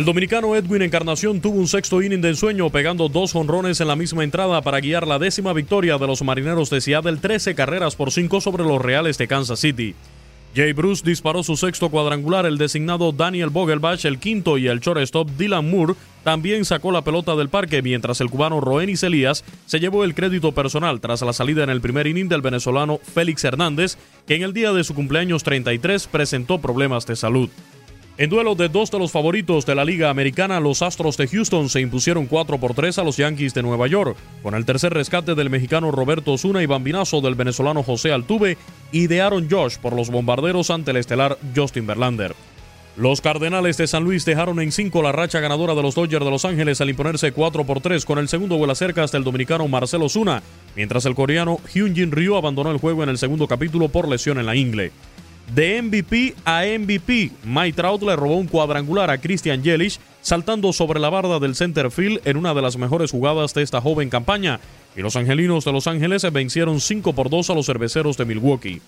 El dominicano Edwin Encarnación tuvo un sexto inning de ensueño pegando dos jonrones en la misma entrada para guiar la décima victoria de los marineros de Seattle 13 carreras por 5 sobre los Reales de Kansas City. Jay Bruce disparó su sexto cuadrangular, el designado Daniel Vogelbach el quinto y el shortstop Dylan Moore también sacó la pelota del parque mientras el cubano Roenis Elías se llevó el crédito personal tras la salida en el primer inning del venezolano Félix Hernández, que en el día de su cumpleaños 33 presentó problemas de salud. En duelo de dos de los favoritos de la Liga Americana, los Astros de Houston se impusieron 4 por 3 a los Yankees de Nueva York, con el tercer rescate del mexicano Roberto Osuna y bambinazo del venezolano José Altuve y de Aaron Josh por los bombarderos ante el estelar Justin Verlander. Los Cardenales de San Luis dejaron en 5 la racha ganadora de los Dodgers de Los Ángeles al imponerse 4 por 3 con el segundo vuelo cerca hasta el dominicano Marcelo Zuna, mientras el coreano Hyunjin Ryu abandonó el juego en el segundo capítulo por lesión en la ingle. De MVP a MVP, Mike Trout le robó un cuadrangular a Christian Yelich, saltando sobre la barda del center field en una de las mejores jugadas de esta joven campaña, y los angelinos de Los Ángeles vencieron 5 por 2 a los cerveceros de Milwaukee.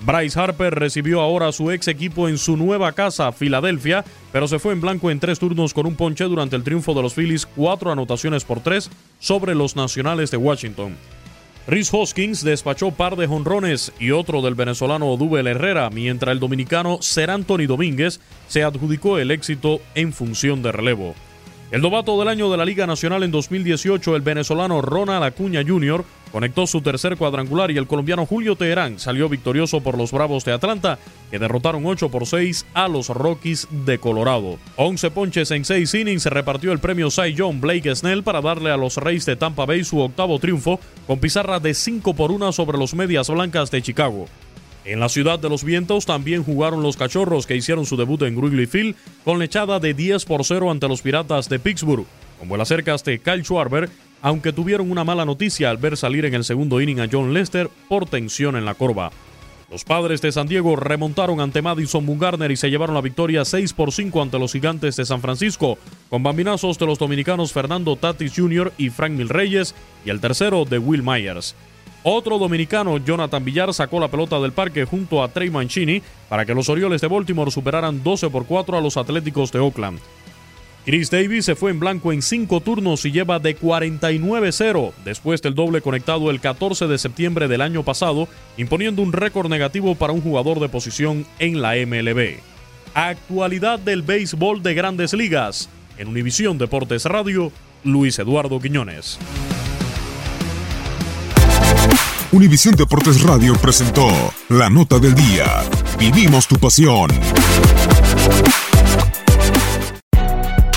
Bryce Harper recibió ahora a su ex equipo en su nueva casa, Filadelfia, pero se fue en blanco en tres turnos con un ponche durante el triunfo de los Phillies, cuatro anotaciones por tres sobre los Nacionales de Washington. Rhys Hoskins despachó par de jonrones y otro del venezolano Odubel Herrera, mientras el dominicano Ser Anthony Domínguez se adjudicó el éxito en función de relevo. El novato del año de la Liga Nacional en 2018, el venezolano Ronald Acuña Jr., conectó su tercer cuadrangular y el colombiano Julio Teherán salió victorioso por los Bravos de Atlanta, que derrotaron 8 por 6 a los Rockies de Colorado. 11 ponches en 6 innings se repartió el premio Cy Young Blake Snell para darle a los Reyes de Tampa Bay su octavo triunfo, con pizarra de 5 por 1 sobre los Medias Blancas de Chicago. En la ciudad de los vientos también jugaron los cachorros que hicieron su debut en Wrigley Field con lechada de 10 por 0 ante los piratas de Pittsburgh. Con vuelas cercas de Kyle Schwarber, aunque tuvieron una mala noticia al ver salir en el segundo inning a John Lester por tensión en la corva. Los padres de San Diego remontaron ante Madison Bumgarner y se llevaron la victoria 6 por 5 ante los gigantes de San Francisco, con bambinazos de los dominicanos Fernando Tatis Jr. y Frank Mil Reyes y el tercero de Will Myers. Otro dominicano, Jonathan Villar, sacó la pelota del parque junto a Trey Mancini para que los Orioles de Baltimore superaran 12 por 4 a los Atléticos de Oakland. Chris Davis se fue en blanco en cinco turnos y lleva de 49-0 después del doble conectado el 14 de septiembre del año pasado, imponiendo un récord negativo para un jugador de posición en la MLB. Actualidad del béisbol de grandes ligas. En Univisión Deportes Radio, Luis Eduardo Quiñones. Univisión Deportes Radio presentó La Nota del Día. Vivimos tu pasión.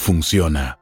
funciona.